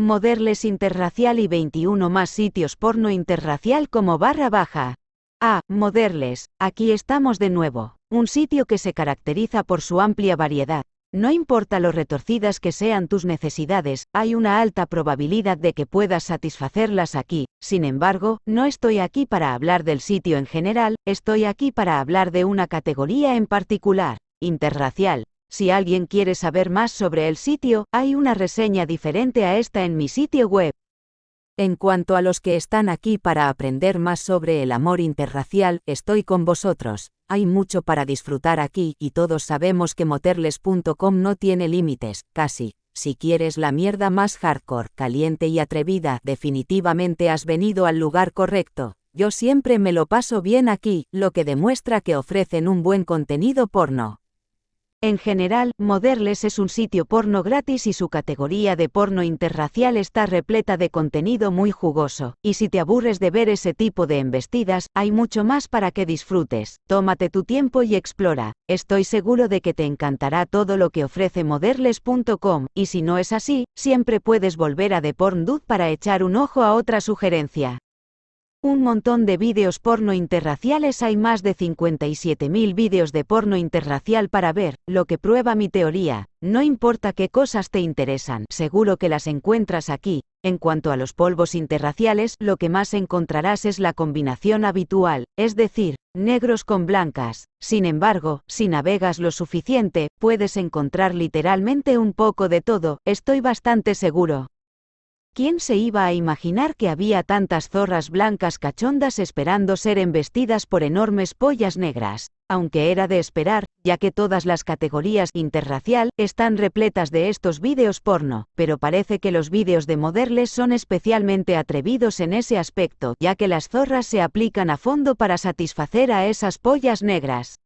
Moderles Interracial y 21 más sitios porno interracial como barra baja. Ah, Moderles, aquí estamos de nuevo. Un sitio que se caracteriza por su amplia variedad. No importa lo retorcidas que sean tus necesidades, hay una alta probabilidad de que puedas satisfacerlas aquí. Sin embargo, no estoy aquí para hablar del sitio en general, estoy aquí para hablar de una categoría en particular, interracial. Si alguien quiere saber más sobre el sitio, hay una reseña diferente a esta en mi sitio web. En cuanto a los que están aquí para aprender más sobre el amor interracial, estoy con vosotros. Hay mucho para disfrutar aquí y todos sabemos que moterles.com no tiene límites, casi. Si quieres la mierda más hardcore, caliente y atrevida, definitivamente has venido al lugar correcto. Yo siempre me lo paso bien aquí, lo que demuestra que ofrecen un buen contenido porno. En general, Moderles es un sitio porno gratis y su categoría de porno interracial está repleta de contenido muy jugoso, y si te aburres de ver ese tipo de embestidas, hay mucho más para que disfrutes. Tómate tu tiempo y explora. Estoy seguro de que te encantará todo lo que ofrece moderles.com, y si no es así, siempre puedes volver a The Porn para echar un ojo a otra sugerencia. Un montón de vídeos porno interraciales hay más de 57.000 vídeos de porno interracial para ver, lo que prueba mi teoría, no importa qué cosas te interesan, seguro que las encuentras aquí. En cuanto a los polvos interraciales, lo que más encontrarás es la combinación habitual, es decir, negros con blancas. Sin embargo, si navegas lo suficiente, puedes encontrar literalmente un poco de todo, estoy bastante seguro. ¿Quién se iba a imaginar que había tantas zorras blancas cachondas esperando ser embestidas por enormes pollas negras? Aunque era de esperar, ya que todas las categorías interracial están repletas de estos vídeos porno, pero parece que los vídeos de Moderles son especialmente atrevidos en ese aspecto, ya que las zorras se aplican a fondo para satisfacer a esas pollas negras.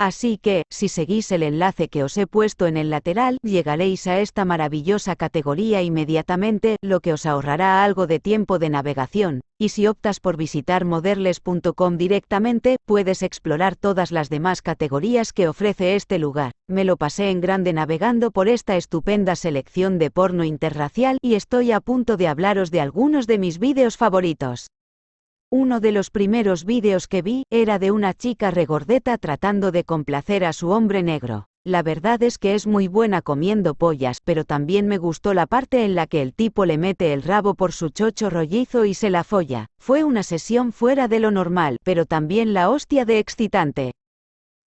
Así que, si seguís el enlace que os he puesto en el lateral, llegaréis a esta maravillosa categoría inmediatamente, lo que os ahorrará algo de tiempo de navegación, y si optas por visitar moderles.com directamente, puedes explorar todas las demás categorías que ofrece este lugar. Me lo pasé en grande navegando por esta estupenda selección de porno interracial y estoy a punto de hablaros de algunos de mis vídeos favoritos. Uno de los primeros vídeos que vi era de una chica regordeta tratando de complacer a su hombre negro. La verdad es que es muy buena comiendo pollas, pero también me gustó la parte en la que el tipo le mete el rabo por su chocho rollizo y se la folla. Fue una sesión fuera de lo normal, pero también la hostia de excitante.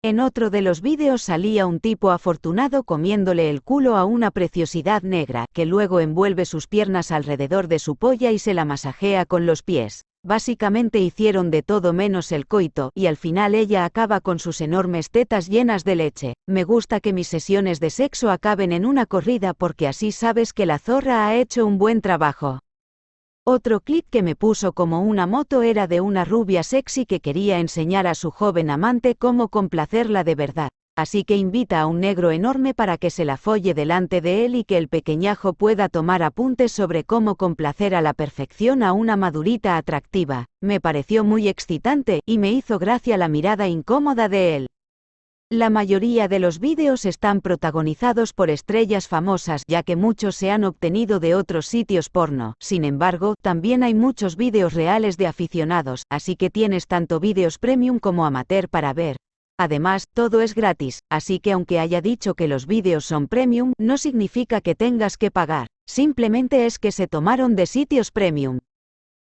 En otro de los vídeos salía un tipo afortunado comiéndole el culo a una preciosidad negra, que luego envuelve sus piernas alrededor de su polla y se la masajea con los pies. Básicamente hicieron de todo menos el coito, y al final ella acaba con sus enormes tetas llenas de leche. Me gusta que mis sesiones de sexo acaben en una corrida porque así sabes que la zorra ha hecho un buen trabajo. Otro clip que me puso como una moto era de una rubia sexy que quería enseñar a su joven amante cómo complacerla de verdad así que invita a un negro enorme para que se la folle delante de él y que el pequeñajo pueda tomar apuntes sobre cómo complacer a la perfección a una madurita atractiva. Me pareció muy excitante, y me hizo gracia la mirada incómoda de él. La mayoría de los vídeos están protagonizados por estrellas famosas ya que muchos se han obtenido de otros sitios porno. Sin embargo, también hay muchos vídeos reales de aficionados, así que tienes tanto vídeos premium como amateur para ver. Además, todo es gratis, así que aunque haya dicho que los vídeos son premium, no significa que tengas que pagar, simplemente es que se tomaron de sitios premium.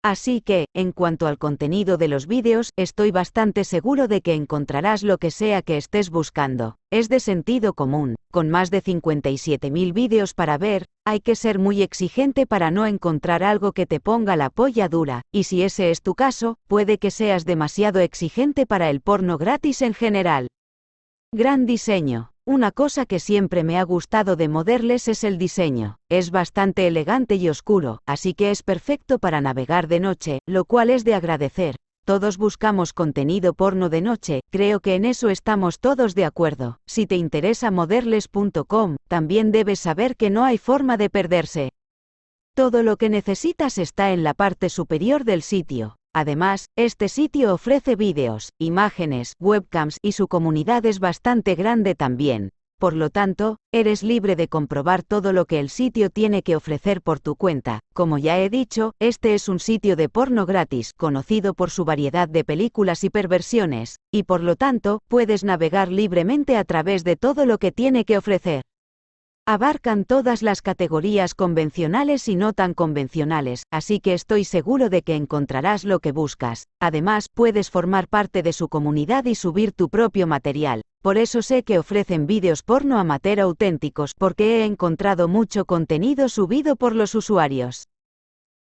Así que, en cuanto al contenido de los vídeos, estoy bastante seguro de que encontrarás lo que sea que estés buscando. Es de sentido común. Con más de 57.000 vídeos para ver, hay que ser muy exigente para no encontrar algo que te ponga la polla dura, y si ese es tu caso, puede que seas demasiado exigente para el porno gratis en general. Gran diseño. Una cosa que siempre me ha gustado de Moderles es el diseño. Es bastante elegante y oscuro, así que es perfecto para navegar de noche, lo cual es de agradecer. Todos buscamos contenido porno de noche, creo que en eso estamos todos de acuerdo. Si te interesa moderles.com, también debes saber que no hay forma de perderse. Todo lo que necesitas está en la parte superior del sitio. Además, este sitio ofrece vídeos, imágenes, webcams y su comunidad es bastante grande también. Por lo tanto, eres libre de comprobar todo lo que el sitio tiene que ofrecer por tu cuenta. Como ya he dicho, este es un sitio de porno gratis, conocido por su variedad de películas y perversiones, y por lo tanto, puedes navegar libremente a través de todo lo que tiene que ofrecer. Abarcan todas las categorías convencionales y no tan convencionales, así que estoy seguro de que encontrarás lo que buscas. Además, puedes formar parte de su comunidad y subir tu propio material. Por eso sé que ofrecen vídeos porno amateur auténticos porque he encontrado mucho contenido subido por los usuarios.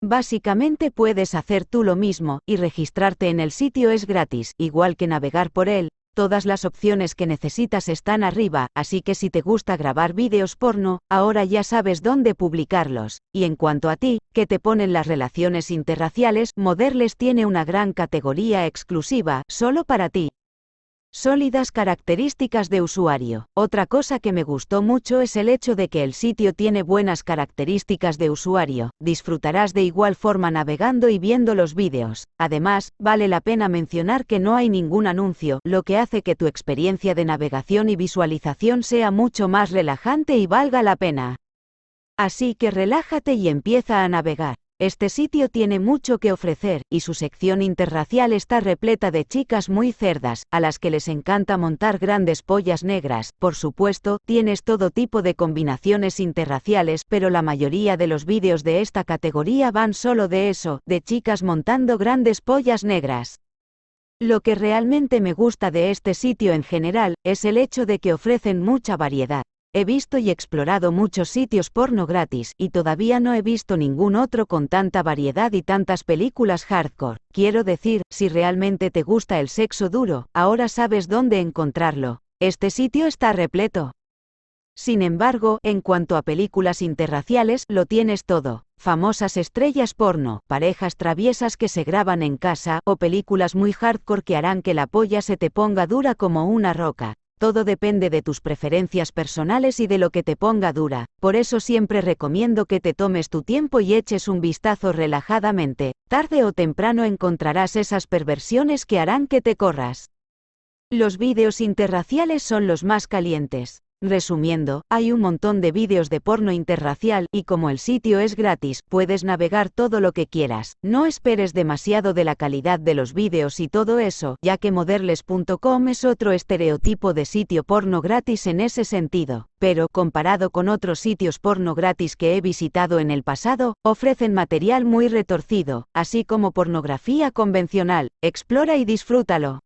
Básicamente puedes hacer tú lo mismo, y registrarte en el sitio es gratis, igual que navegar por él, Todas las opciones que necesitas están arriba, así que si te gusta grabar vídeos porno, ahora ya sabes dónde publicarlos. Y en cuanto a ti, que te ponen las relaciones interraciales, Moderles tiene una gran categoría exclusiva, solo para ti. Sólidas características de usuario. Otra cosa que me gustó mucho es el hecho de que el sitio tiene buenas características de usuario. Disfrutarás de igual forma navegando y viendo los vídeos. Además, vale la pena mencionar que no hay ningún anuncio, lo que hace que tu experiencia de navegación y visualización sea mucho más relajante y valga la pena. Así que relájate y empieza a navegar. Este sitio tiene mucho que ofrecer, y su sección interracial está repleta de chicas muy cerdas, a las que les encanta montar grandes pollas negras. Por supuesto, tienes todo tipo de combinaciones interraciales, pero la mayoría de los vídeos de esta categoría van solo de eso, de chicas montando grandes pollas negras. Lo que realmente me gusta de este sitio en general, es el hecho de que ofrecen mucha variedad. He visto y explorado muchos sitios porno gratis, y todavía no he visto ningún otro con tanta variedad y tantas películas hardcore. Quiero decir, si realmente te gusta el sexo duro, ahora sabes dónde encontrarlo. Este sitio está repleto. Sin embargo, en cuanto a películas interraciales, lo tienes todo. Famosas estrellas porno, parejas traviesas que se graban en casa, o películas muy hardcore que harán que la polla se te ponga dura como una roca. Todo depende de tus preferencias personales y de lo que te ponga dura, por eso siempre recomiendo que te tomes tu tiempo y eches un vistazo relajadamente, tarde o temprano encontrarás esas perversiones que harán que te corras. Los vídeos interraciales son los más calientes. Resumiendo, hay un montón de vídeos de porno interracial, y como el sitio es gratis, puedes navegar todo lo que quieras. No esperes demasiado de la calidad de los vídeos y todo eso, ya que moderles.com es otro estereotipo de sitio porno gratis en ese sentido. Pero, comparado con otros sitios porno gratis que he visitado en el pasado, ofrecen material muy retorcido, así como pornografía convencional. Explora y disfrútalo.